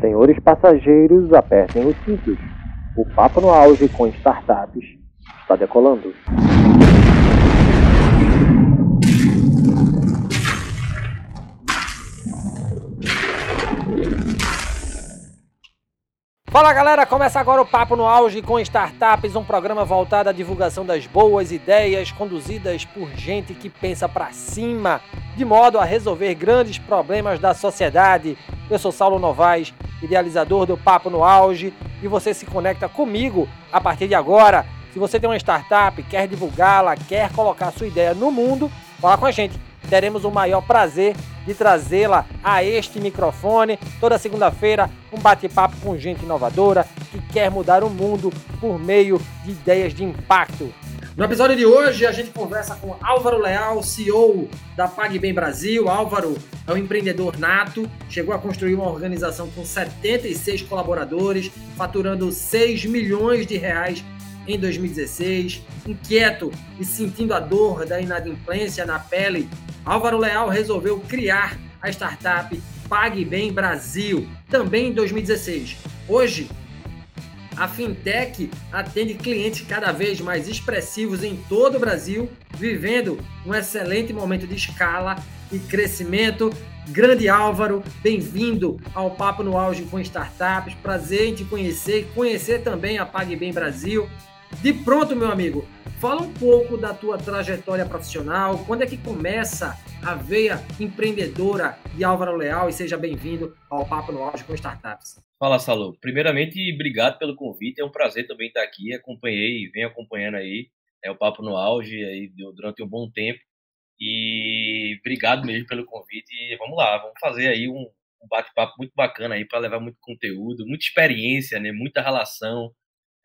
Senhores passageiros, apertem os cintos. O papo no auge com startups está decolando. Fala galera, começa agora o Papo no Auge com Startups, um programa voltado à divulgação das boas ideias conduzidas por gente que pensa para cima, de modo a resolver grandes problemas da sociedade. Eu sou Saulo Novaes, idealizador do Papo no Auge, e você se conecta comigo a partir de agora. Se você tem uma startup, quer divulgá-la, quer colocar sua ideia no mundo, fala com a gente. Teremos o maior prazer de trazê-la a este microfone. Toda segunda-feira, um bate-papo com gente inovadora que quer mudar o mundo por meio de ideias de impacto. No episódio de hoje, a gente conversa com Álvaro Leal, CEO da PagBem Brasil. Álvaro é um empreendedor nato, chegou a construir uma organização com 76 colaboradores, faturando 6 milhões de reais em 2016. Inquieto e sentindo a dor da inadimplência na pele, Álvaro Leal resolveu criar a startup PagBem Brasil, também em 2016. Hoje, a fintech atende clientes cada vez mais expressivos em todo o Brasil, vivendo um excelente momento de escala e crescimento. Grande Álvaro, bem-vindo ao Papo no Auge com Startups. Prazer em te conhecer e conhecer também a PagBem Brasil. De pronto, meu amigo, fala um pouco da tua trajetória profissional, quando é que começa a veia empreendedora de Álvaro Leal e seja bem-vindo ao Papo no Auge com Startups. Fala, Salô. Primeiramente, obrigado pelo convite. É um prazer também estar aqui. Acompanhei venho acompanhando aí é, o Papo no Auge aí, durante um bom tempo. E obrigado mesmo pelo convite. E vamos lá, vamos fazer aí um, um bate-papo muito bacana aí para levar muito conteúdo, muita experiência, né? Muita relação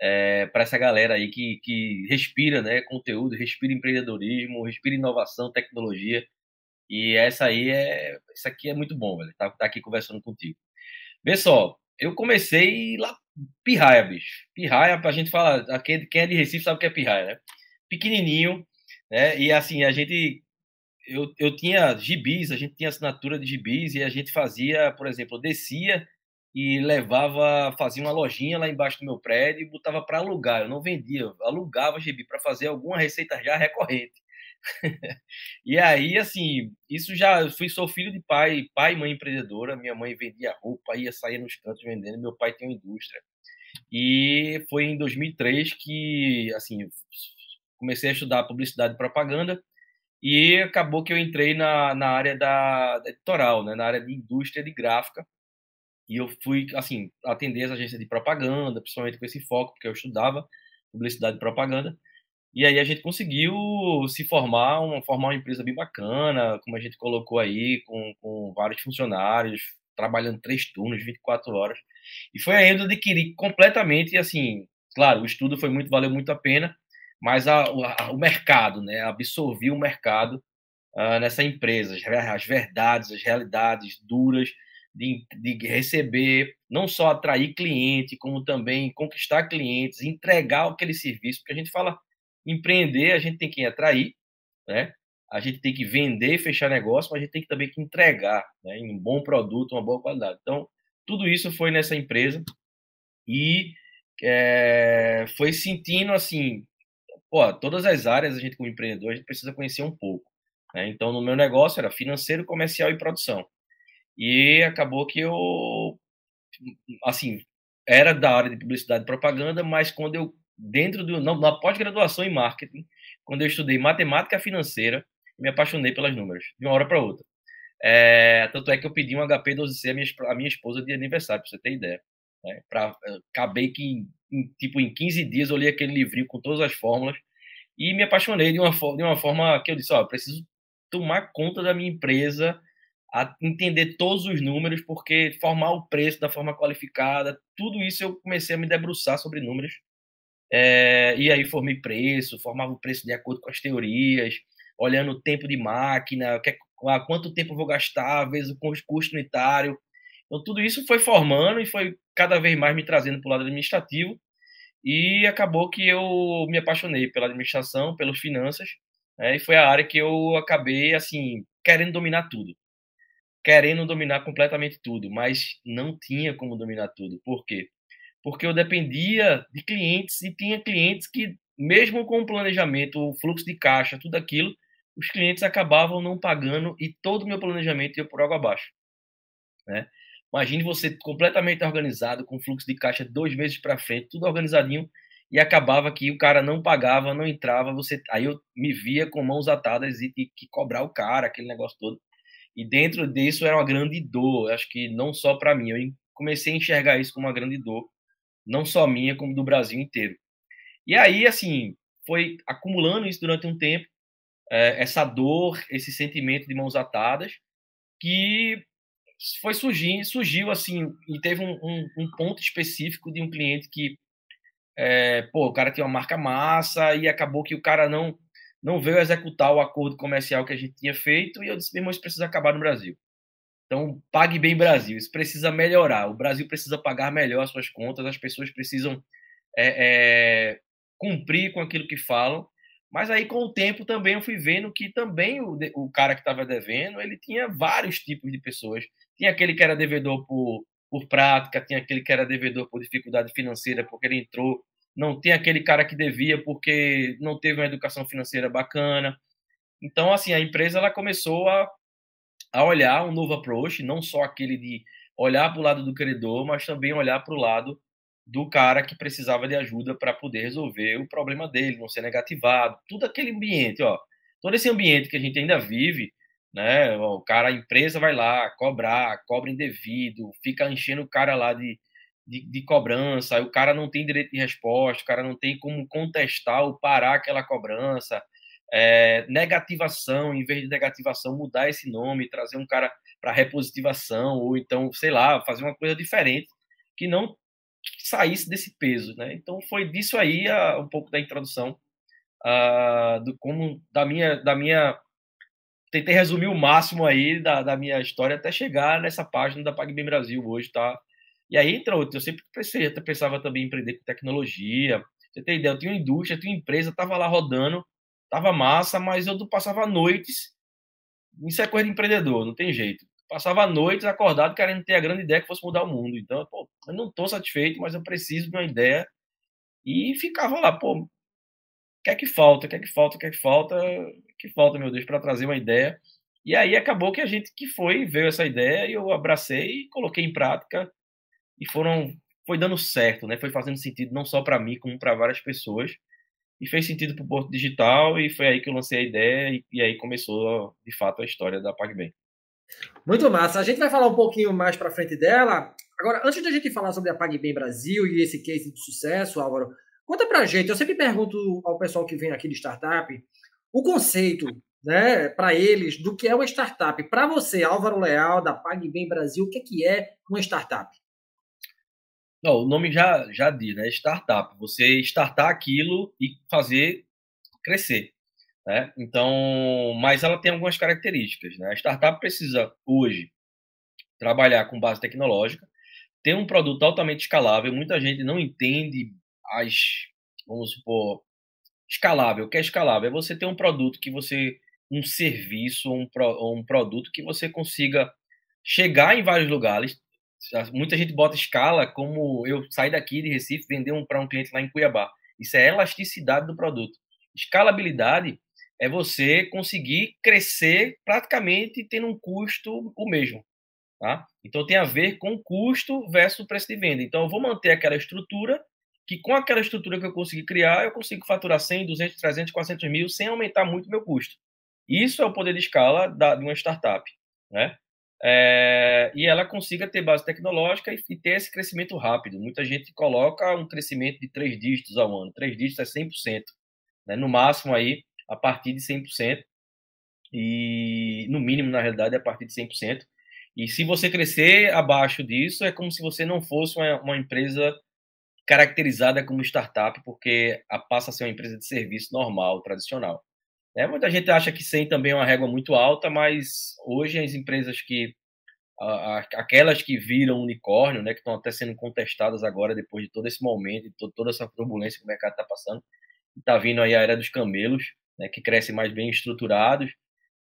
é, para essa galera aí que, que respira, né? Conteúdo, respira empreendedorismo, respira inovação, tecnologia. E essa aí é, isso aqui é muito bom, velho. Tá, tá aqui conversando contigo. Vê só, eu comecei lá, pirraia, bicho. Pirraia, pra gente falar, quem, é de Recife sabe o que é pirraia, né? Pequenininho, né? E assim, a gente, eu, eu tinha gibis, a gente tinha assinatura de gibis e a gente fazia, por exemplo, descia e levava, fazia uma lojinha lá embaixo do meu prédio e botava para alugar. Eu não vendia, eu alugava gibi para fazer alguma receita já recorrente. e aí, assim, isso já. Eu fui, sou filho de pai, pai e mãe empreendedora. Minha mãe vendia roupa, ia sair nos cantos vendendo. Meu pai tem uma indústria. E foi em 2003 que, assim, comecei a estudar publicidade e propaganda. E acabou que eu entrei na, na área da, da editorial, né, na área de indústria de gráfica. E eu fui, assim, atender as agências de propaganda, principalmente com esse foco, porque eu estudava publicidade e propaganda. E aí a gente conseguiu se formar, uma, formar uma empresa bem bacana, como a gente colocou aí, com, com vários funcionários, trabalhando três turnos, 24 horas. E foi aí onde eu adquiri completamente, assim, claro, o estudo foi muito, valeu muito a pena, mas a, a, o mercado, né, absorvi o mercado uh, nessa empresa, as verdades, as realidades duras de, de receber, não só atrair cliente, como também conquistar clientes, entregar aquele serviço, porque a gente fala empreender, a gente tem que atrair, né? A gente tem que vender fechar negócio, mas a gente tem que também que entregar né? um bom produto, uma boa qualidade. Então, tudo isso foi nessa empresa e é, foi sentindo assim, pô, todas as áreas a gente como empreendedor a gente precisa conhecer um pouco. Né? Então, no meu negócio era financeiro, comercial e produção. E acabou que eu, assim, era da área de publicidade e propaganda, mas quando eu dentro do na pós-graduação em marketing, quando eu estudei matemática financeira, me apaixonei pelas números, de uma hora para outra. É, tanto é que eu pedi um HP 12C à minha, à minha esposa de aniversário, para você ter ideia. Né? Pra, eh, acabei que, em, tipo, em 15 dias eu li aquele livrinho com todas as fórmulas e me apaixonei de uma, de uma forma que eu disse, ó, preciso tomar conta da minha empresa, a entender todos os números, porque formar o preço da forma qualificada, tudo isso eu comecei a me debruçar sobre números é, e aí formei preço, formava o preço de acordo com as teorias, olhando o tempo de máquina, que, a quanto tempo vou gastar, vezes o custo unitário. Então, tudo isso foi formando e foi cada vez mais me trazendo para o lado administrativo. E acabou que eu me apaixonei pela administração, pelas finanças, né, e foi a área que eu acabei, assim, querendo dominar tudo. Querendo dominar completamente tudo, mas não tinha como dominar tudo. Por quê? Porque eu dependia de clientes e tinha clientes que, mesmo com o planejamento, o fluxo de caixa, tudo aquilo, os clientes acabavam não pagando e todo o meu planejamento ia por água abaixo. Né? Imagine você completamente organizado, com fluxo de caixa dois meses para frente, tudo organizadinho, e acabava que o cara não pagava, não entrava, você aí eu me via com mãos atadas e tinha que cobrar o cara, aquele negócio todo. E dentro disso era uma grande dor, acho que não só para mim, eu comecei a enxergar isso como uma grande dor, não só minha, como do Brasil inteiro. E aí, assim, foi acumulando isso durante um tempo, é, essa dor, esse sentimento de mãos atadas, que foi surgindo, surgiu assim, e teve um, um, um ponto específico de um cliente que, é, pô, o cara tinha uma marca massa e acabou que o cara não não veio executar o acordo comercial que a gente tinha feito e eu disse, meu irmão, isso precisa acabar no Brasil. Então, pague bem Brasil, isso precisa melhorar. O Brasil precisa pagar melhor as suas contas, as pessoas precisam é, é, cumprir com aquilo que falam mas aí, com o tempo, também eu fui vendo que também o, o cara que estava devendo, ele tinha vários tipos de pessoas. Tinha aquele que era devedor por, por prática, tinha aquele que era devedor por dificuldade financeira, porque ele entrou. Não tem aquele cara que devia porque não teve uma educação financeira bacana. Então, assim, a empresa ela começou a, a olhar um novo approach, não só aquele de olhar para o lado do credor, mas também olhar para o lado do cara que precisava de ajuda para poder resolver o problema dele, não ser negativado, tudo aquele ambiente, ó, todo esse ambiente que a gente ainda vive, né? O cara, a empresa vai lá cobrar, cobra indevido, fica enchendo o cara lá de, de, de cobrança, o cara não tem direito de resposta, o cara não tem como contestar ou parar aquela cobrança, é, negativação, em vez de negativação, mudar esse nome, trazer um cara para repositivação, ou então, sei lá, fazer uma coisa diferente que não saísse desse peso, né? Então foi disso aí a, um pouco da introdução uh, do como da minha da minha tentei resumir o máximo aí da, da minha história até chegar nessa página da PagBem Brasil hoje, tá? E aí entra outro, eu sempre pensei, eu pensava também em empreender com tecnologia. Você tem ideia, eu tinha uma indústria, tinha uma empresa, tava lá rodando, tava massa, mas eu passava noites isso é coisa de empreendedor, não tem jeito passava noites acordado querendo ter a grande ideia que fosse mudar o mundo. Então, pô, eu não estou satisfeito, mas eu preciso de uma ideia. E ficava lá, pô, o que é que falta? O que é que falta? O que é que falta? O que falta, meu Deus, para trazer uma ideia? E aí acabou que a gente que foi, veio essa ideia e eu abracei e coloquei em prática e foram foi dando certo, né? Foi fazendo sentido não só para mim, como para várias pessoas. E fez sentido para o Porto Digital e foi aí que eu lancei a ideia e, e aí começou, de fato, a história da PagBem. Muito massa. A gente vai falar um pouquinho mais para frente dela. Agora, antes de a gente falar sobre a PagBem Brasil e esse case de sucesso, Álvaro, conta pra gente. Eu sempre pergunto ao pessoal que vem aqui de startup o conceito, né, para eles do que é uma startup. Para você, Álvaro Leal, da PagBem Brasil, o que é, que é uma startup? Não, o nome já, já diz, né? Startup. Você startar aquilo e fazer crescer. Né? Então, mas ela tem algumas características. Né? A startup precisa hoje trabalhar com base tecnológica, ter um produto altamente escalável. Muita gente não entende as, vamos supor, escalável. O que é escalável? É você ter um produto que você, um serviço, um, pro, um produto que você consiga chegar em vários lugares. Muita gente bota escala como eu sair daqui de Recife vender um para um cliente lá em Cuiabá. Isso é elasticidade do produto. Escalabilidade é você conseguir crescer praticamente tendo um custo o mesmo. Tá? Então tem a ver com custo versus preço de venda. Então eu vou manter aquela estrutura, que com aquela estrutura que eu consegui criar, eu consigo faturar 100, 200, 300, 400 mil sem aumentar muito meu custo. Isso é o poder de escala da, de uma startup. Né? É, e ela consiga ter base tecnológica e, e, ter esse crescimento rápido. Muita gente coloca um crescimento de três dígitos ao ano. Três dígitos é 100%. Né? No máximo aí, a partir de 100%, e no mínimo, na realidade, a partir de 100%. E se você crescer abaixo disso, é como se você não fosse uma, uma empresa caracterizada como startup, porque passa a ser uma empresa de serviço normal, tradicional. É, muita gente acha que 100 também é uma régua muito alta, mas hoje as empresas que aquelas que viram unicórnio, né, que estão até sendo contestadas agora depois de todo esse momento, de toda essa turbulência que o mercado está passando, está vindo aí a era dos camelos, né, que crescem mais bem estruturados.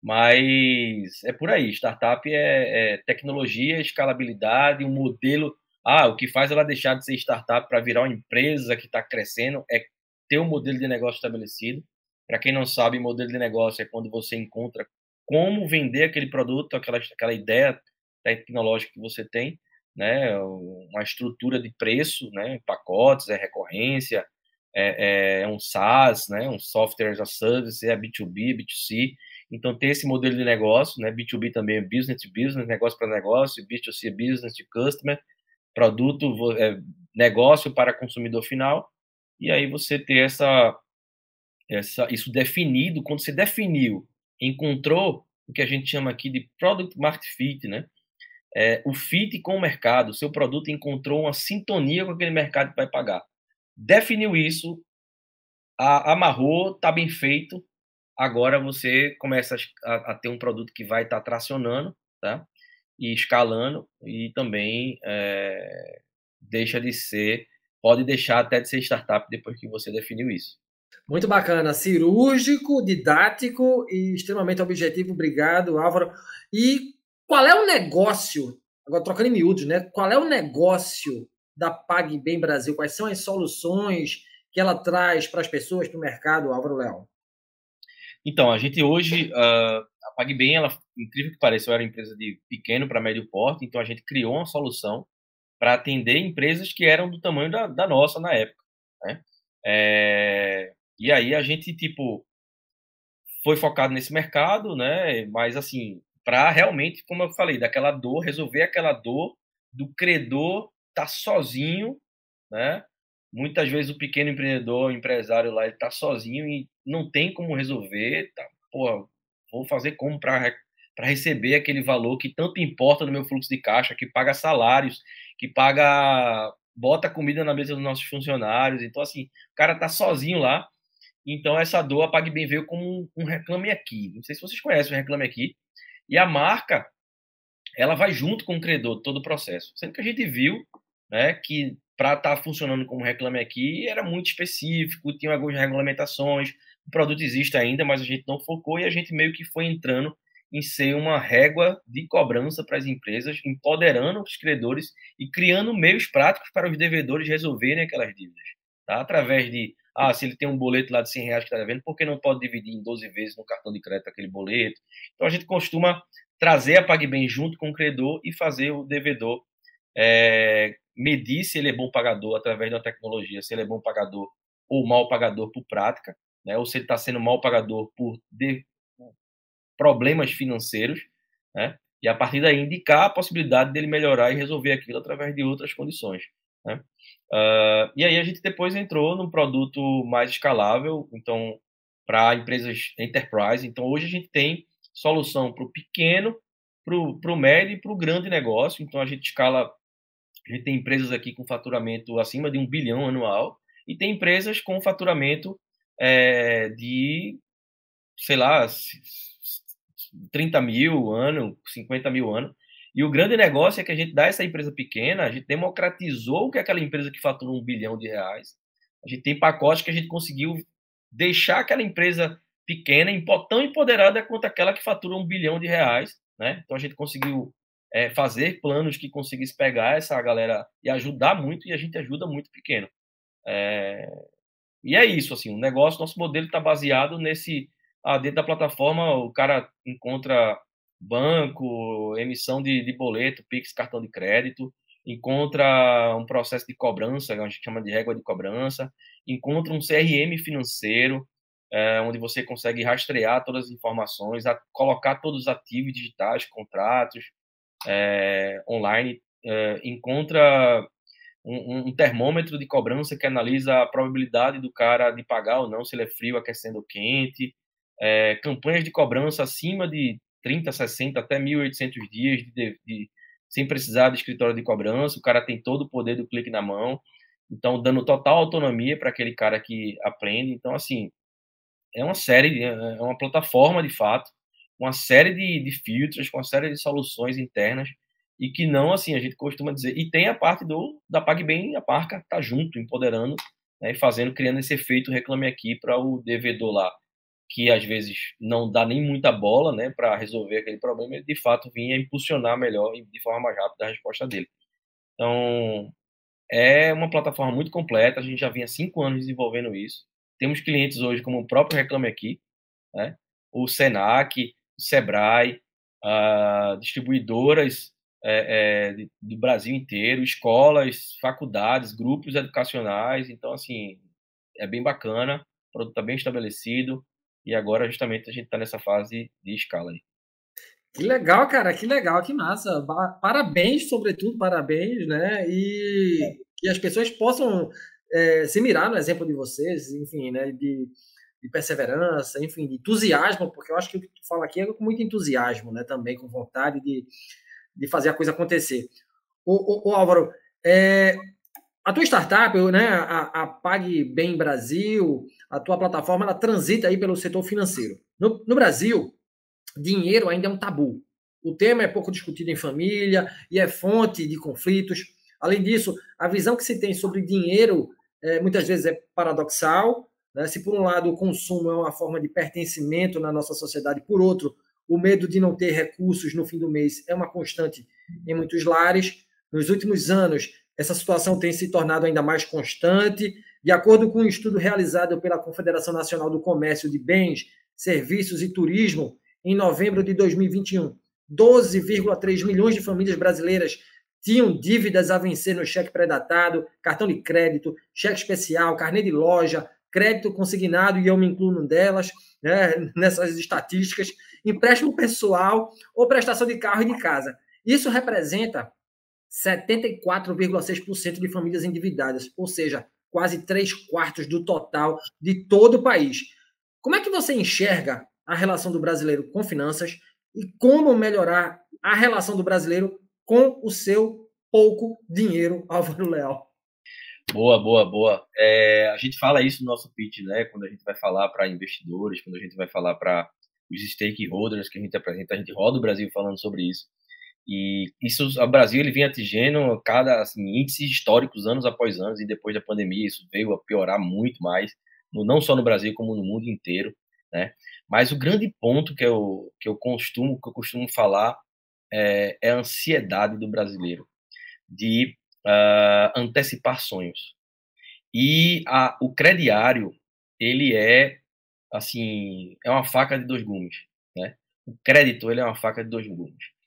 Mas é por aí. Startup é, é tecnologia, escalabilidade, um modelo. Ah, o que faz ela deixar de ser startup para virar uma empresa que está crescendo é ter um modelo de negócio estabelecido. Para quem não sabe, modelo de negócio é quando você encontra como vender aquele produto, aquela, aquela ideia tecnológica que você tem, né? Uma estrutura de preço, né? Pacotes, é recorrência, é, é, um SaaS, né? Um software as a service, é B2B, B2C. Então, ter esse modelo de negócio, né? B2B também é business to business, negócio para negócio, B2C é business to customer, produto, é, negócio para consumidor final. E aí você ter essa, essa, isso definido, quando você definiu, encontrou o que a gente chama aqui de product market fit, né? É, o fit com o mercado, o seu produto encontrou uma sintonia com aquele mercado que vai pagar. Definiu isso, a, amarrou, está bem feito, agora você começa a, a ter um produto que vai estar tá tracionando, tá? E escalando e também é, deixa de ser, pode deixar até de ser startup depois que você definiu isso. Muito bacana, cirúrgico, didático e extremamente objetivo. Obrigado, Álvaro. E qual é o negócio, agora trocando em miúdos, né? Qual é o negócio da PagBem Brasil? Quais são as soluções que ela traz para as pessoas, para o mercado, Álvaro Leão? Então, a gente hoje, a PagBem, ela, incrível que pareça, era uma empresa de pequeno para médio porte, então a gente criou uma solução para atender empresas que eram do tamanho da, da nossa na época, né? É, e aí a gente, tipo, foi focado nesse mercado, né? Mas, assim, para realmente, como eu falei, daquela dor, resolver aquela dor do credor tá sozinho, né? Muitas vezes o pequeno empreendedor, o empresário lá, ele tá sozinho e não tem como resolver, tá? Pô, vou fazer como para receber aquele valor que tanto importa no meu fluxo de caixa, que paga salários, que paga bota comida na mesa dos nossos funcionários. Então assim, o cara tá sozinho lá. Então essa dor a PagBem veio como um, reclame aqui. Não sei se vocês conhecem o reclame aqui. E a marca ela vai junto com o credor todo o processo. Sendo que a gente viu, né, que para estar tá funcionando como Reclame Aqui era muito específico, tinha algumas regulamentações, o produto existe ainda, mas a gente não focou e a gente meio que foi entrando em ser uma régua de cobrança para as empresas, empoderando os credores e criando meios práticos para os devedores resolverem aquelas dívidas. Tá? Através de, ah, se ele tem um boleto lá de 100 reais que está devendo, por que não pode dividir em 12 vezes no cartão de crédito aquele boleto? Então a gente costuma trazer a PagBem junto com o credor e fazer o devedor é, medir se ele é bom pagador através da tecnologia, se ele é bom pagador ou mal pagador por prática, né? ou se ele está sendo mal pagador por de... problemas financeiros, né? e a partir daí indicar a possibilidade dele melhorar e resolver aquilo através de outras condições. Né? Uh, e aí a gente depois entrou num produto mais escalável, então para empresas enterprise. Então hoje a gente tem solução para o pequeno, para o médio e para o grande negócio. Então a gente escala a gente tem empresas aqui com faturamento acima de um bilhão anual e tem empresas com faturamento é, de, sei lá, 30 mil ano, 50 mil ano. E o grande negócio é que a gente dá essa empresa pequena, a gente democratizou o que é aquela empresa que fatura um bilhão de reais. A gente tem pacotes que a gente conseguiu deixar aquela empresa pequena, tão empoderada quanto aquela que fatura um bilhão de reais. Né? Então a gente conseguiu é, fazer planos que conseguissem pegar essa galera e ajudar muito, e a gente ajuda muito pequeno. É, e é isso, assim, o negócio, nosso modelo está baseado nesse, ah, dentro da plataforma o cara encontra banco, emissão de, de boleto, Pix, cartão de crédito, encontra um processo de cobrança, que a gente chama de régua de cobrança, encontra um CRM financeiro, é, onde você consegue rastrear todas as informações, a, colocar todos os ativos digitais, contratos, é, online é, encontra um, um, termômetro de cobrança que analisa a probabilidade do cara de pagar ou não, se ele é frio, aquecendo ou quente, é, campanhas de cobrança acima de 30, 60, até 1.800 dias de, de, de, sem precisar de escritório de cobrança, o cara tem todo o poder do clique na mão, então dando total autonomia para aquele cara que aprende. Então, assim, é uma série, é uma plataforma de fato, uma série de, de filtros, com uma série de soluções internas e que não, assim, a gente costuma dizer. E tem a parte do da PagBem, a marca tá junto, empoderando né, e fazendo, criando esse efeito reclame aqui para o devedor lá que às vezes não dá nem muita bola né, para resolver aquele problema, ele de fato vinha impulsionar melhor e de forma mais rápida a resposta dele. Então, é uma plataforma muito completa, a gente já vinha cinco anos desenvolvendo isso. Temos clientes hoje como o próprio Reclame Aqui, né, o Senac, o Sebrae, distribuidoras é, é, do Brasil inteiro, escolas, faculdades, grupos educacionais. Então, assim, é bem bacana, o produto está bem estabelecido e agora justamente a gente está nessa fase de escala aí. Que legal, cara, que legal, que massa. Parabéns, sobretudo, parabéns, né? E que as pessoas possam é, se mirar no exemplo de vocês, enfim, né? De, de perseverança, enfim, de entusiasmo, porque eu acho que o que tu fala aqui é com muito entusiasmo, né? Também com vontade de, de fazer a coisa acontecer. O, o Álvaro, é, a tua startup, né, a, a Pague Bem Brasil, a tua plataforma, ela transita aí pelo setor financeiro. No, no Brasil, dinheiro ainda é um tabu. O tema é pouco discutido em família e é fonte de conflitos. Além disso, a visão que se tem sobre dinheiro é, muitas vezes é paradoxal. Né? Se, por um lado, o consumo é uma forma de pertencimento na nossa sociedade, por outro, o medo de não ter recursos no fim do mês é uma constante em muitos lares. Nos últimos anos, essa situação tem se tornado ainda mais constante. De acordo com um estudo realizado pela Confederação Nacional do Comércio de Bens, Serviços e Turismo, em novembro de 2021, 12,3 milhões de famílias brasileiras tinham dívidas a vencer no cheque pré-datado, cartão de crédito, cheque especial, carnê de loja, crédito consignado, e eu me incluo num delas, né, nessas estatísticas empréstimo pessoal ou prestação de carro e de casa. Isso representa 74,6% de famílias endividadas, ou seja, quase 3 quartos do total de todo o país. Como é que você enxerga a relação do brasileiro com finanças e como melhorar a relação do brasileiro com o seu pouco dinheiro, Álvaro Leal? Boa, boa, boa. É, a gente fala isso no nosso pitch, né? Quando a gente vai falar para investidores, quando a gente vai falar para os stakeholders que a gente apresenta, a gente roda o Brasil falando sobre isso. E isso, o Brasil ele vem atingindo cada assim, índices históricos anos após anos e depois da pandemia isso veio a piorar muito mais, não só no Brasil como no mundo inteiro, né? Mas o grande ponto que eu que eu costumo que eu costumo falar é, é a ansiedade do brasileiro de uh, antecipar sonhos. E a, o crediário ele é assim, é uma faca de dois gumes, né? O crédito, ele é uma faca de dois gumes.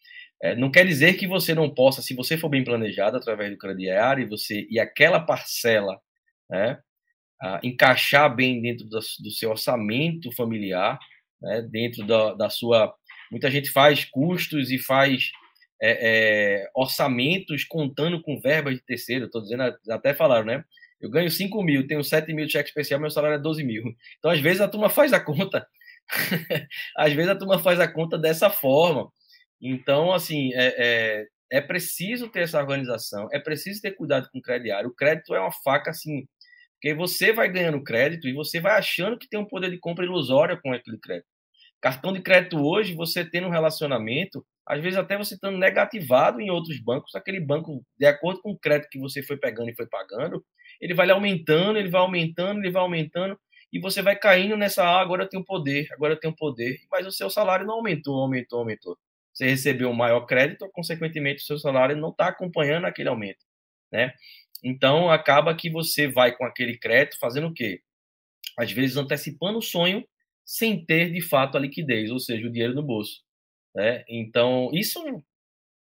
É, não quer dizer que você não possa, se você for bem planejado através do crediário e você e aquela parcela, né, a, encaixar bem dentro do, seu orçamento familiar, né, dentro da, da, sua, muita gente faz custos e faz é, é, orçamentos contando com verbas de terceiro. Estou dizendo, até falaram, né? Eu ganho 5 mil, tenho 7 mil de cheque especial, meu salário é 12 mil. Então, às vezes, a turma faz a conta. às vezes, a turma faz a conta dessa forma. Então, assim, é, é, é, preciso ter essa organização, é preciso ter cuidado com o crediário. O crédito é uma faca, assim, porque você vai ganhando crédito e você vai achando que tem um poder de compra ilusório com aquele crédito. Cartão de crédito hoje, você tendo um relacionamento, às vezes até você estando negativado em outros bancos, aquele banco, de acordo com o crédito que você foi pegando e foi pagando, ele vai aumentando, ele vai aumentando, ele vai aumentando, e você vai caindo nessa, ah, agora eu tenho poder, agora eu tenho poder, mas o seu salário não aumentou, aumentou, aumentou. Você recebeu um maior crédito, consequentemente o seu salário não está acompanhando aquele aumento, né? Então acaba que você vai com aquele crédito fazendo o quê? Às vezes antecipando o sonho sem ter de fato a liquidez, ou seja, o dinheiro no bolso. Né? Então, isso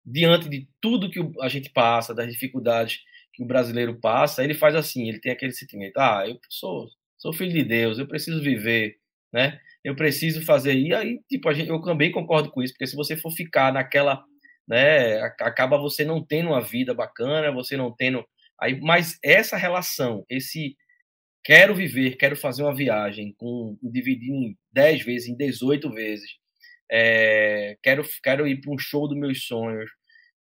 diante de tudo que a gente passa, das dificuldades que o brasileiro passa, ele faz assim, ele tem aquele sentimento, ah, eu sou, sou filho de Deus, eu preciso viver, né? Eu preciso fazer, e aí, tipo, gente, eu também concordo com isso, porque se você for ficar naquela, né, acaba você não tendo uma vida bacana, você não tendo, aí, mas essa relação, esse quero viver, quero fazer uma viagem, com dividir em 10 vezes, em 18 vezes, é, quero, quero ir para um show dos meus sonhos,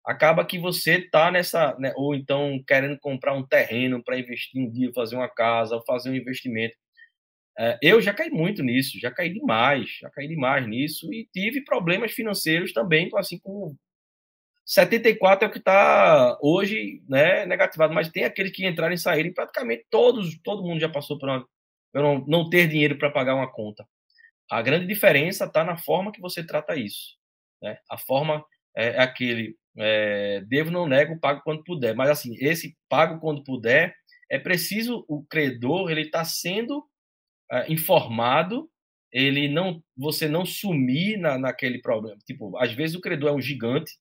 acaba que você tá nessa, né, ou então querendo comprar um terreno para investir um dia, fazer uma casa, fazer um investimento. É, eu já caí muito nisso, já caí demais, já caí demais nisso e tive problemas financeiros também, assim como 74 é o que está hoje, né, negativado, mas tem aqueles que entraram e saíram, praticamente todos, todo mundo já passou por uma, não, não ter dinheiro para pagar uma conta. A grande diferença está na forma que você trata isso. Né? A forma é, é aquele é, devo, não nego, pago quando puder. Mas assim, esse pago quando puder é preciso o credor ele está sendo é, informado, ele não você não sumir na, naquele problema. Tipo, às vezes o credor é um gigante,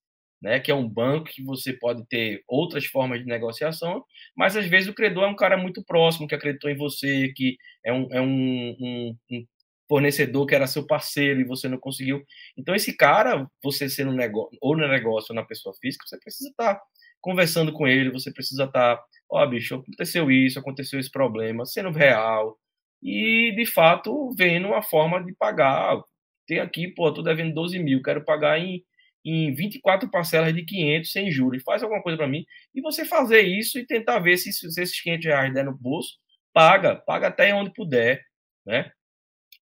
né, que é um banco que você pode ter outras formas de negociação, mas às vezes o credor é um cara muito próximo que acreditou em você, que é um, é um, um, um fornecedor que era seu parceiro e você não conseguiu. Então, esse cara, você sendo negócio, ou no negócio ou na pessoa física, você precisa estar conversando com ele, você precisa estar, ó, oh, bicho, aconteceu isso, aconteceu esse problema, sendo real, e de fato vendo uma forma de pagar. Tem aqui, pô, tô devendo 12 mil, quero pagar em, em 24 parcelas de 500 sem juros. Faz alguma coisa para mim. E você fazer isso e tentar ver se, se esses 500 reais der no bolso, paga, paga até onde puder, né?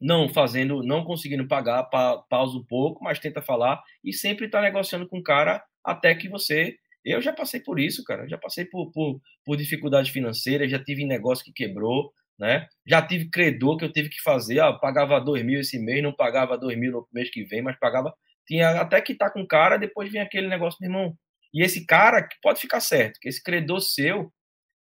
não fazendo, não conseguindo pagar, pa, pausa um pouco, mas tenta falar e sempre está negociando com o cara até que você. Eu já passei por isso, cara. Já passei por, por, por dificuldades financeiras, já tive negócio que quebrou, né? Já tive credor que eu tive que fazer, ah, pagava dois mil esse mês, não pagava dois mil no mês que vem, mas pagava. Tinha até que tá com cara, depois vem aquele negócio, meu irmão. E esse cara, pode ficar certo, que esse credor seu,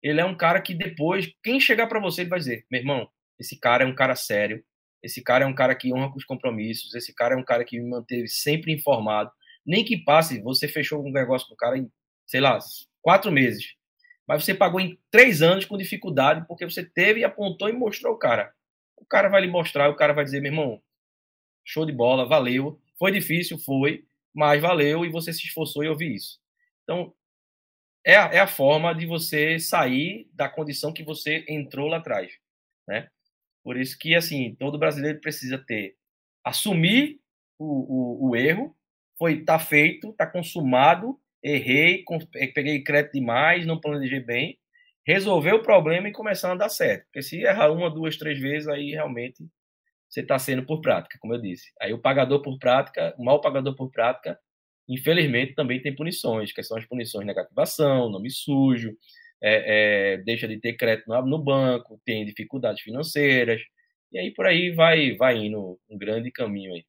ele é um cara que depois, quem chegar para você, ele vai dizer, meu irmão, esse cara é um cara sério, esse cara é um cara que honra com os compromissos, esse cara é um cara que me manteve sempre informado. Nem que passe, você fechou um negócio com o cara em, sei lá, quatro meses. Mas você pagou em três anos com dificuldade, porque você teve, apontou e mostrou o cara. O cara vai lhe mostrar, o cara vai dizer, meu irmão, show de bola, valeu. Foi difícil, foi, mas valeu e você se esforçou e eu vi isso. Então, é a, é a forma de você sair da condição que você entrou lá atrás, né? Por isso que, assim, todo brasileiro precisa ter, assumir o, o, o erro, foi, tá feito, tá consumado, errei, eh, peguei crédito demais, não planejei bem, resolver o problema e começar a andar certo. Porque se errar uma, duas, três vezes, aí realmente você está sendo por prática, como eu disse. Aí o pagador por prática, o mal pagador por prática, infelizmente também tem punições, que são as punições negativação, nome sujo, é, é, deixa de ter crédito no, no, banco, tem dificuldades financeiras, e aí por aí vai, vai indo um grande caminho aí.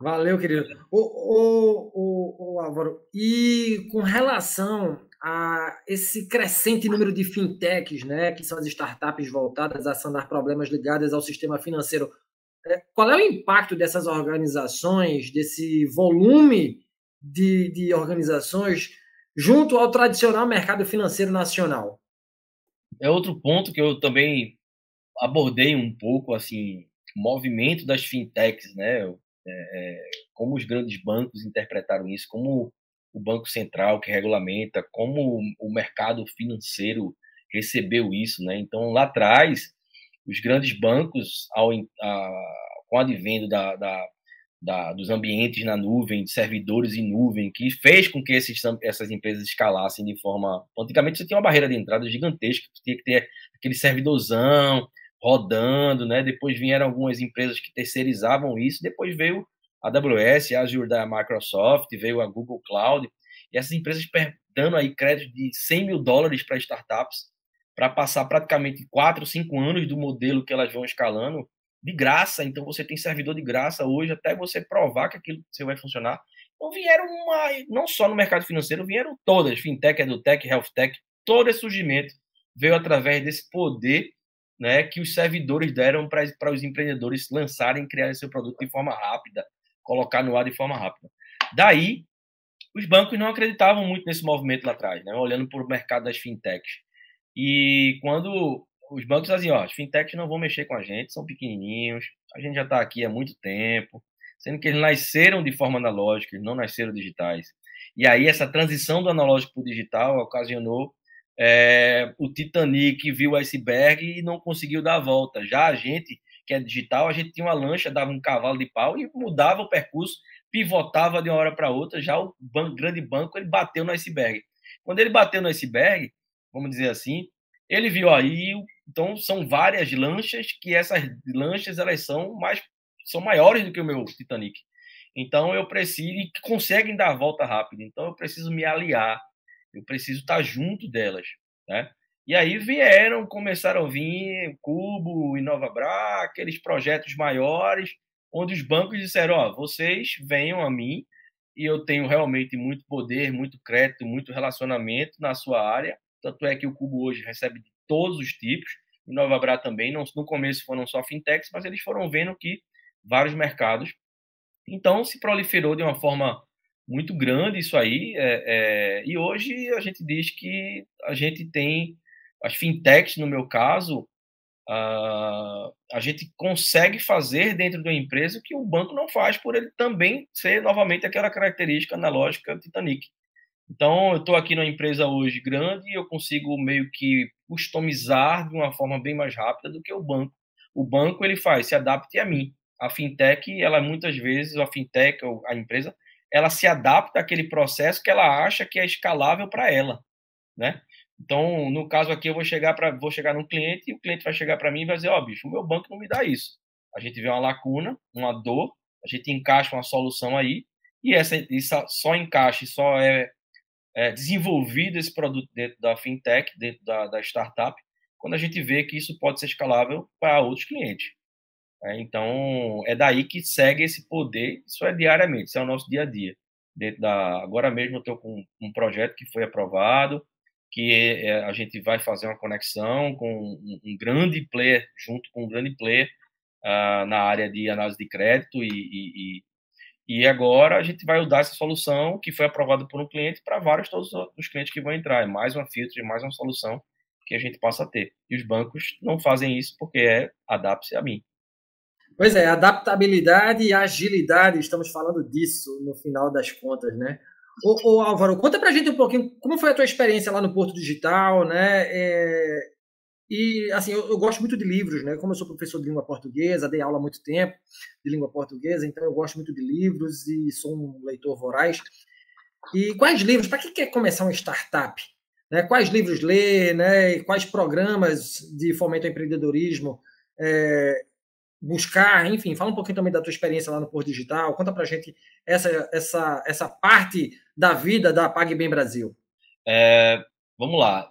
Valeu, querido. O, o, o, Álvaro, e com relação a esse crescente número de fintechs, né, que são as startups voltadas a sanar problemas ligados ao sistema financeiro, é, qual é o impacto dessas organizações, desse volume de, de organizações junto ao tradicional mercado financeiro nacional? É outro ponto que eu também abordei um pouco, assim, o movimento das fintechs, né? É, como os grandes bancos interpretaram isso, como o Banco Central que regulamenta, como o mercado financeiro recebeu isso, né? Então, lá atrás, os grandes bancos, ao, a, com o advento da, da da, dos ambientes na nuvem, de servidores em nuvem, que fez com que esses, essas empresas escalassem de forma. Antigamente você tinha uma barreira de entrada gigantesca, você tinha que ter aquele servidorzão rodando, né? Depois vieram algumas empresas que terceirizavam isso, depois veio a AWS, a Azure da Microsoft, veio a Google Cloud, e essas empresas dando aí crédito de 100 mil dólares para startups, para passar praticamente 4, 5 anos do modelo que elas vão escalando, de graça, então você tem servidor de graça hoje até você provar que aquilo você vai funcionar. Então vieram uma, não só no mercado financeiro, vieram todas, fintech, edutech, healthtech, todo esse surgimento veio através desse poder né, que os servidores deram para os empreendedores lançarem criarem seu produto de forma rápida, colocar no ar de forma rápida. Daí, os bancos não acreditavam muito nesse movimento lá atrás, né, olhando para o mercado das fintechs. E quando os bancos assim, ó, as fintechs não vão mexer com a gente, são pequenininhos, a gente já está aqui há muito tempo, sendo que eles nasceram de forma analógica, eles não nasceram digitais. E aí essa transição do analógico para o digital ocasionou é, o Titanic viu o iceberg e não conseguiu dar a volta. Já a gente, que é digital, a gente tinha uma lancha, dava um cavalo de pau e mudava o percurso, pivotava de uma hora para outra. Já o banco, grande banco ele bateu no iceberg. Quando ele bateu no iceberg, vamos dizer assim, ele viu aí então são várias lanchas que essas lanchas elas são mais são maiores do que o meu Titanic. Então eu preciso e conseguem dar a volta rápida. Então eu preciso me aliar, eu preciso estar junto delas, né? E aí vieram, começaram a vir Cubo, Inova Bra, aqueles projetos maiores onde os bancos disseram: ó, vocês venham a mim e eu tenho realmente muito poder, muito crédito, muito relacionamento na sua área. Tanto é que o Cubo hoje recebe de todos os tipos, e Nova Bra também. Não, no começo foram só fintechs, mas eles foram vendo que vários mercados. Então se proliferou de uma forma muito grande isso aí. É, é, e hoje a gente diz que a gente tem as fintechs, no meu caso, uh, a gente consegue fazer dentro de uma empresa que o banco não faz, por ele também ser novamente aquela característica analógica Titanic. Então, eu estou aqui numa empresa hoje grande e eu consigo meio que customizar de uma forma bem mais rápida do que o banco. O banco ele faz, se adapte a mim. A fintech, ela muitas vezes, a fintech ou a empresa, ela se adapta àquele processo que ela acha que é escalável para ela, né? Então, no caso aqui, eu vou chegar para vou chegar num cliente e o cliente vai chegar para mim e vai dizer: "Ó, oh, bicho, o meu banco não me dá isso". A gente vê uma lacuna, uma dor, a gente encaixa uma solução aí e essa isso só encaixa, só é, é desenvolvido esse produto dentro da fintech, dentro da, da startup, quando a gente vê que isso pode ser escalável para outros clientes. É, então, é daí que segue esse poder, isso é diariamente, isso é o nosso dia a dia. Da, agora mesmo eu estou com um projeto que foi aprovado, que é, a gente vai fazer uma conexão com um, grande player, junto com um grande player uh, na área de análise de crédito e, e, e, agora a gente vai usar essa solução que foi aprovada por um cliente para vários todos os clientes que vão entrar. É mais uma filtro, mais uma solução que a gente passa a ter. E os bancos não fazem isso porque é adapte-se a mim. Pois é, adaptabilidade e agilidade, estamos falando disso no final das contas, né? Ô, ô, Álvaro, conta pra gente um pouquinho como foi a tua experiência lá no Porto Digital, né? É, e, assim, eu, eu, gosto muito de livros, né? Como eu sou professor de língua portuguesa, dei aula há muito tempo de língua portuguesa, então eu gosto muito de livros e sou um leitor voraz. E quais livros, para quem quer começar uma startup, né? quais livros ler, né? E quais programas de fomento ao empreendedorismo é, buscar, enfim, fala um pouquinho também da tua experiência lá no Porto Digital, conta pra gente essa, essa, essa parte da vida da PagBem Brasil. É, vamos lá.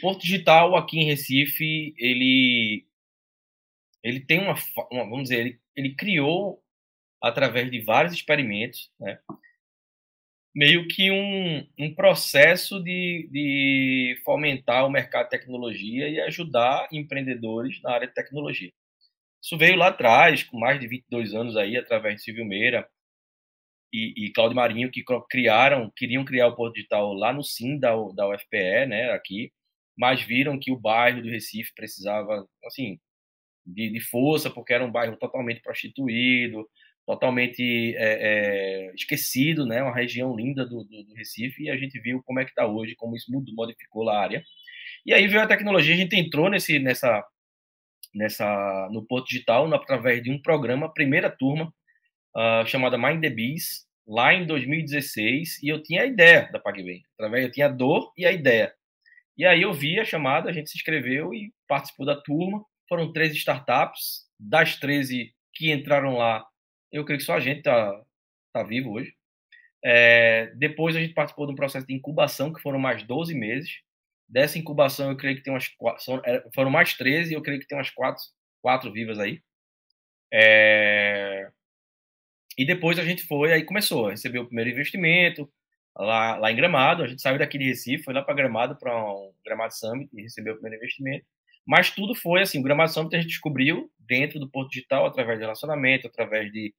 Porto Digital aqui em Recife, ele ele tem uma, uma vamos dizer, ele, ele criou através de vários experimentos, né, meio que um, um processo de, de fomentar o mercado de tecnologia e ajudar empreendedores na área de tecnologia. Isso veio lá atrás, com mais de 22 anos aí, através de Silvio Meira e, e Cláudio Marinho, que criaram, queriam criar o Porto Digital lá no SIM da, da UFPE, né, aqui, mas viram que o bairro do Recife precisava, assim, de, de força, porque era um bairro totalmente prostituído, totalmente é, é, esquecido, né, uma região linda do, do, do, Recife, e a gente viu como é que está hoje, como isso mudou, modificou a área. E aí veio a tecnologia, a gente entrou nesse, nessa, nessa no Porto Digital através de um programa, primeira turma, uh, chamada Mind the Bees, lá em 2016, e eu tinha a ideia da PagBem. Através, eu tinha a dor e a ideia. E aí eu vi a chamada, a gente se inscreveu e participou da turma. Foram 13 startups, das 13 que entraram lá, eu creio que só a gente está tá vivo hoje. É, depois a gente participou de um processo de incubação, que foram mais 12 meses. Dessa incubação, eu creio que tem umas quatro, é, foram mais 13, eu creio que tem umas quatro, quatro vivas aí. É... E depois a gente foi, aí começou, recebeu o primeiro investimento lá, lá em Gramado. A gente saiu daqui de Recife, foi lá para Gramado, para um Gramado Summit, e recebeu o primeiro investimento. Mas tudo foi assim: o Gramado Summit a gente descobriu dentro do Porto Digital, através de relacionamento, através de,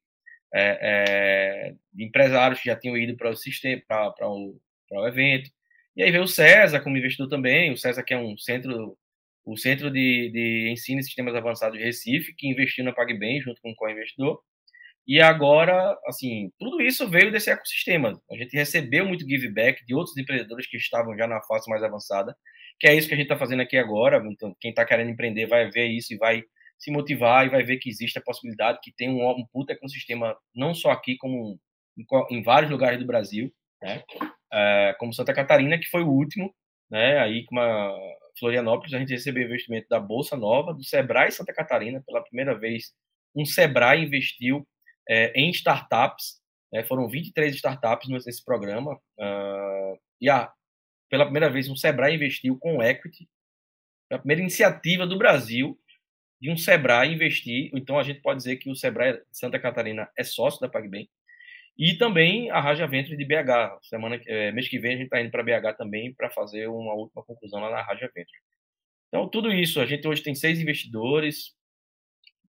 é, é, de empresários que já tinham ido para o sistema, para o, o evento. E aí veio o César como investidor também, o César que é um centro, o Centro de, de Ensino e Sistemas Avançados de Recife, que investiu na PagBem junto com o co-investidor. E agora, assim, tudo isso veio desse ecossistema. A gente recebeu muito give back de outros empreendedores que estavam já na fase mais avançada, que é isso que a gente está fazendo aqui agora. Então, quem está querendo empreender vai ver isso e vai se motivar e vai ver que existe a possibilidade que tem um, um puta ecossistema, não só aqui, como em, em vários lugares do Brasil, né? É, como Santa Catarina, que foi o último, né? Aí com a Florianópolis, a gente recebeu investimento da Bolsa Nova, do Sebrae Santa Catarina, pela primeira vez, um Sebrae investiu é, em startups, né? foram 23 startups nesse programa, uh, e a, pela primeira vez um Sebrae investiu com equity, a primeira iniciativa do Brasil de um Sebrae investir, então a gente pode dizer que o Sebrae Santa Catarina é sócio da PagBem, e também a Raja Venture de BH. Semana, é, mês que vem a gente está indo para BH também para fazer uma última conclusão lá na Raja Venture. Então, tudo isso, a gente hoje tem seis investidores,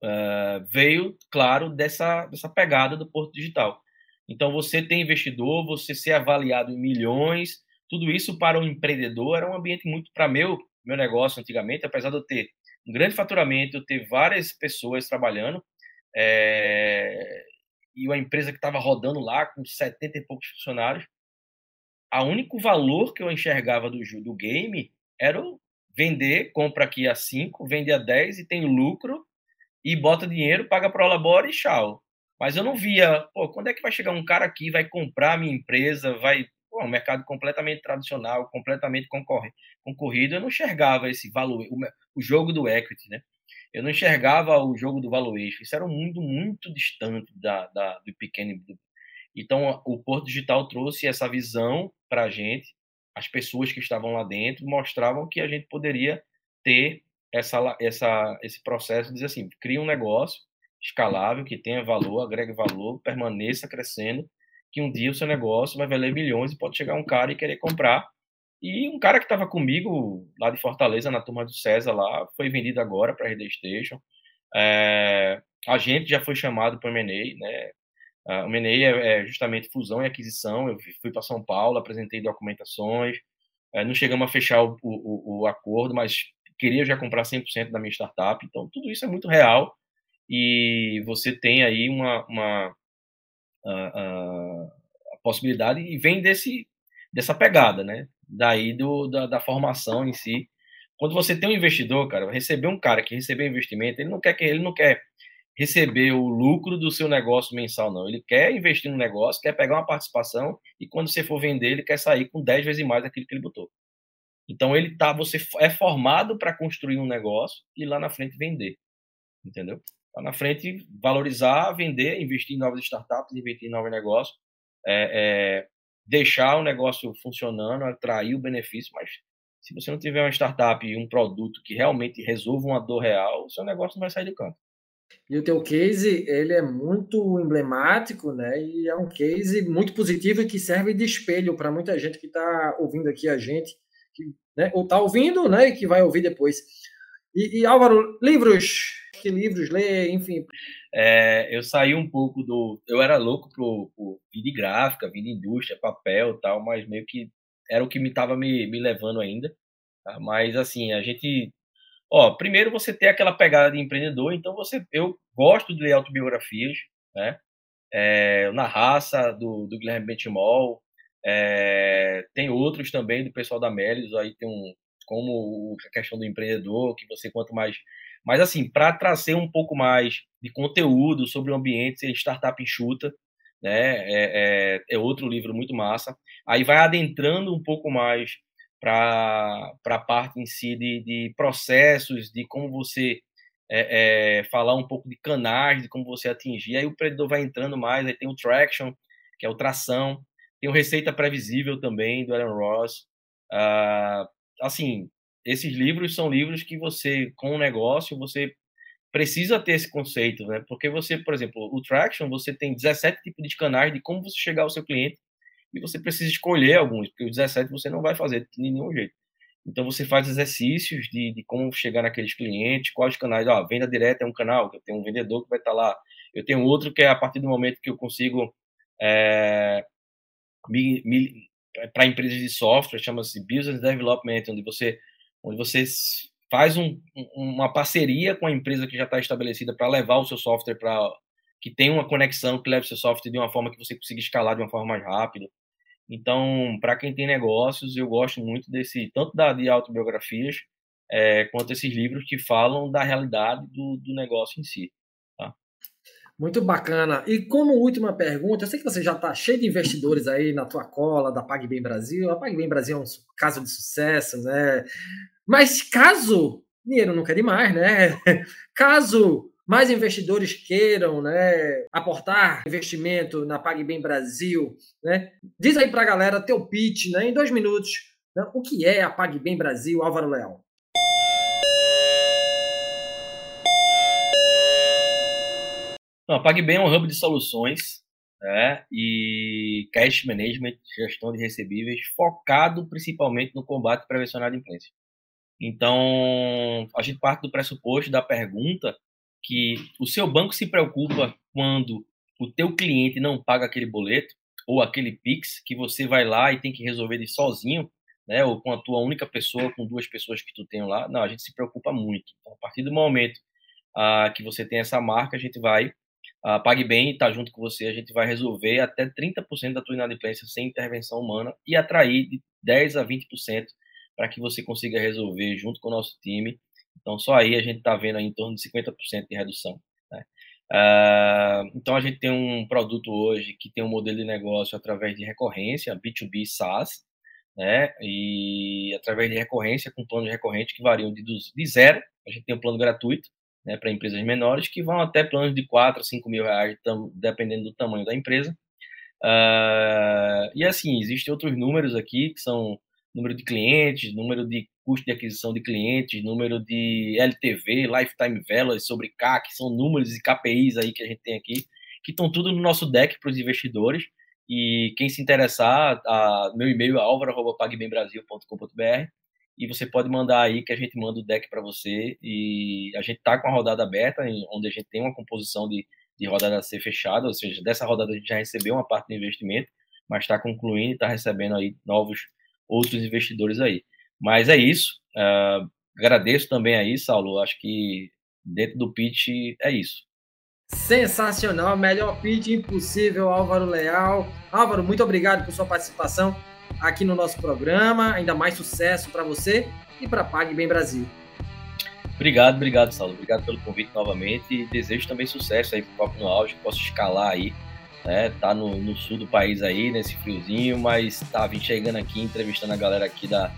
uh, veio, claro, dessa, dessa pegada do Porto Digital. Então, você tem investidor, você ser avaliado em milhões, tudo isso para um empreendedor era um ambiente muito para meu meu negócio antigamente, apesar de eu ter um grande faturamento, eu ter várias pessoas trabalhando, é, e uma empresa que estava rodando lá com 70 e poucos funcionários, o único valor que eu enxergava do, do game era o vender, compra aqui a 5, vende a 10 e tem lucro, e bota dinheiro, paga para o labore e tchau. Mas eu não via, pô, quando é que vai chegar um cara aqui, vai comprar a minha empresa, vai. Pô, um mercado completamente tradicional, completamente concorrido, eu não enxergava esse valor, o jogo do equity, né? Eu não enxergava o jogo do valuation. Isso era um mundo muito distante da, da do pequeno. Então, o Porto Digital trouxe essa visão para a gente. As pessoas que estavam lá dentro mostravam que a gente poderia ter essa, essa, esse processo de dizer assim: cria um negócio escalável, que tenha valor, agregue valor, permaneça crescendo, que um dia o seu negócio vai valer milhões e pode chegar um cara e querer comprar e um cara que estava comigo lá de Fortaleza, na turma do César lá, foi vendido agora para a Rede Station. É, a gente já foi chamado para o M&A, né? O M&A é, é, justamente fusão e aquisição. Eu fui para São Paulo, apresentei documentações. É, não chegamos a fechar o, o, o, acordo, mas queria já comprar 100% da minha startup. Então, tudo isso é muito real. E você tem aí uma, uma a, a, a possibilidade e vem desse, dessa pegada, né? Daí do, da, da, formação em si. Quando você tem um investidor, cara, receber um cara que recebeu investimento, ele não quer que ele não quer receber o lucro do seu negócio mensal, não. Ele quer investir no negócio, quer pegar uma participação e quando você for vender, ele quer sair com 10 vezes mais daquilo que ele botou. Então ele tá, você é formado para construir um negócio e lá na frente vender. Entendeu? Lá na frente valorizar, vender, investir em novas startups, investir em novos negócios. É, é, deixar o negócio funcionando, atrair o benefício, mas se você não tiver uma startup e um produto que realmente resolva uma dor real, o seu negócio não vai sair do canto. E o teu case, ele é muito emblemático, né? E é um case muito positivo e que serve de espelho para muita gente que está ouvindo aqui a gente, que, né? ou está ouvindo, né? E que vai ouvir depois. E, e Álvaro, livros, que livros lê, enfim. É, eu saí um pouco do. Eu era louco por, por vida gráfica, vida indústria, papel tal, mas meio que era o que me estava me, me levando ainda. Tá? Mas assim, a gente. Ó, primeiro você tem aquela pegada de empreendedor, então você. Eu gosto de ler autobiografias, né? É, na raça do, do Guilherme Bentimol. É, tem outros também do pessoal da Melios, aí tem um. Como a questão do empreendedor, que você quanto mais mas, assim, para trazer um pouco mais de conteúdo sobre o ambiente, startup enxuta, né? É, é, é, outro livro muito massa. Aí vai adentrando um pouco mais para a parte em si de, de, processos, de como você é, é, falar um pouco de canais, de como você atingir. Aí o empreendedor vai entrando mais, aí tem o Traction, que é o tração, tem o Receita Previsível também, do Alan Ross. Uh, assim, esses livros são livros que você, com o negócio, você precisa ter esse conceito, né? Porque você, por exemplo, o Traction, você tem 17 tipos de canais de como você chegar ao seu cliente e você precisa escolher alguns, porque os 17 você não vai fazer de nenhum jeito. Então você faz exercícios de, de como chegar naqueles clientes, quais canais, ó, venda direta é um canal, que eu tenho um vendedor que vai estar lá, eu tenho outro que é a partir do momento que eu consigo é, para empresas de software, chama-se Business Development, onde você onde você faz um, uma parceria com a empresa que já está estabelecida para levar o seu software para que tenha uma conexão que leve o seu software de uma forma que você consiga escalar de uma forma mais rápida. Então, para quem tem negócios, eu gosto muito desse tanto da de autobiografias é, quanto esses livros que falam da realidade do, do negócio em si. Muito bacana. E como última pergunta, eu sei que você já está cheio de investidores aí na tua cola da PagBem Brasil. A PagBem Brasil é um caso de sucesso, né? Mas caso dinheiro nunca é demais, né? Caso mais investidores queiram, né, aportar investimento na PagBem Brasil, né? Diz aí para a galera teu pitch, né, em dois minutos, né, o que é a PagBem Brasil, Álvaro Leal? Não, PagBem é um hub de soluções né, e cash management, gestão de recebíveis, focado principalmente no combate e prevenção à inadimplência. Então, a gente parte do pressuposto da pergunta que o seu banco se preocupa quando o teu cliente não paga aquele boleto ou aquele Pix que você vai lá e tem que resolver de sozinho, né, ou com a tua única pessoa, com duas pessoas que tu tem lá. Não, a gente se preocupa muito. Então, a partir do momento ah, que você tem essa marca, a gente vai ah, pague bem, está junto com você, a gente vai resolver até 30% da tua inadimplência sem intervenção humana e atrair de 10 a 20% para que você consiga resolver junto com o nosso time. Então, só aí a gente está vendo em torno de 50% de redução. Né? Uh, então, a gente tem um produto hoje que tem um modelo de negócio através de recorrência, B2B SaaS, né? e através de recorrência, com planos recorrentes que variam de, de zero, a gente tem um plano gratuito, né, para empresas menores, que vão até planos de 4 a 5 mil reais, dependendo do tamanho da empresa. Uh, e assim, existem outros números aqui, que são número de clientes, número de custo de aquisição de clientes, número de LTV, Lifetime Value sobre CAC, são números e KPIs aí que a gente tem aqui, que estão tudo no nosso deck para os investidores. E quem se interessar, a, meu e-mail é alvaro.pagbembrasil.com.br e você pode mandar aí que a gente manda o deck para você e a gente está com a rodada aberta, onde a gente tem uma composição de, de rodada a ser fechada, ou seja, dessa rodada a gente já recebeu uma parte do investimento, mas está concluindo e está recebendo aí novos outros investidores aí. Mas é isso. Uh, agradeço também aí, Saulo. Acho que dentro do pitch é isso. Sensacional, melhor pitch impossível, Álvaro Leal. Álvaro, muito obrigado por sua participação aqui no nosso programa. Ainda mais sucesso para você e para Pague Bem Brasil. Obrigado, obrigado, Saulo. Obrigado pelo convite novamente e desejo também sucesso aí pro Papo no Auge, que possa escalar aí né? Tá no, no, sul do país aí, nesse friozinho, mas tá vindo chegando aqui, entrevistando a galera aqui da,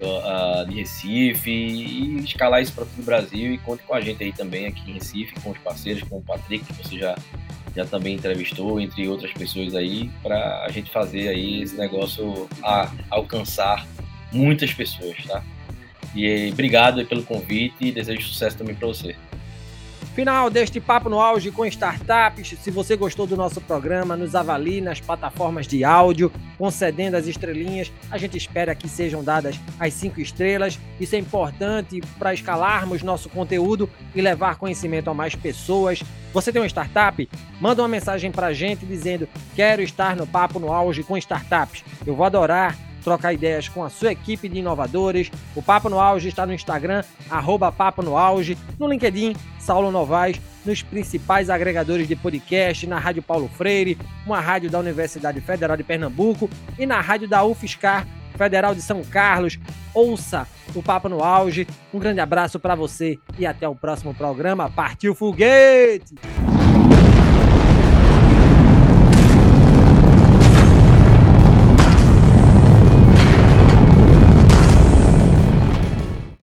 uh, de Recife e escalar isso para todo o Brasil e conte com a gente aí também aqui em Recife, com os parceiros, com o Patrick, que você já, já também entrevistou, entre outras pessoas aí, para a gente fazer aí esse negócio a, alcançar muitas pessoas, tá? E obrigado pelo convite e desejo sucesso também para você. Final deste Papo no Auge com startups. Se você gostou do nosso programa, nos avalie nas plataformas de áudio, concedendo as estrelinhas. A gente espera que sejam dadas as cinco estrelas. Isso é importante para escalarmos nosso conteúdo e levar conhecimento a mais pessoas. Você tem uma startup? Manda uma mensagem para a gente dizendo: Quero estar no Papo no Auge com startups. Eu vou adorar trocar ideias com a sua equipe de inovadores. O Papo no Auge está no Instagram, arroba Papo no Auge, no LinkedIn, Saulo Novaes, nos principais agregadores de podcast, na Rádio Paulo Freire, uma rádio da Universidade Federal de Pernambuco e na rádio da UFSCar, Federal de São Carlos. Ouça o Papo no Auge. Um grande abraço para você e até o próximo programa. Partiu Foguete!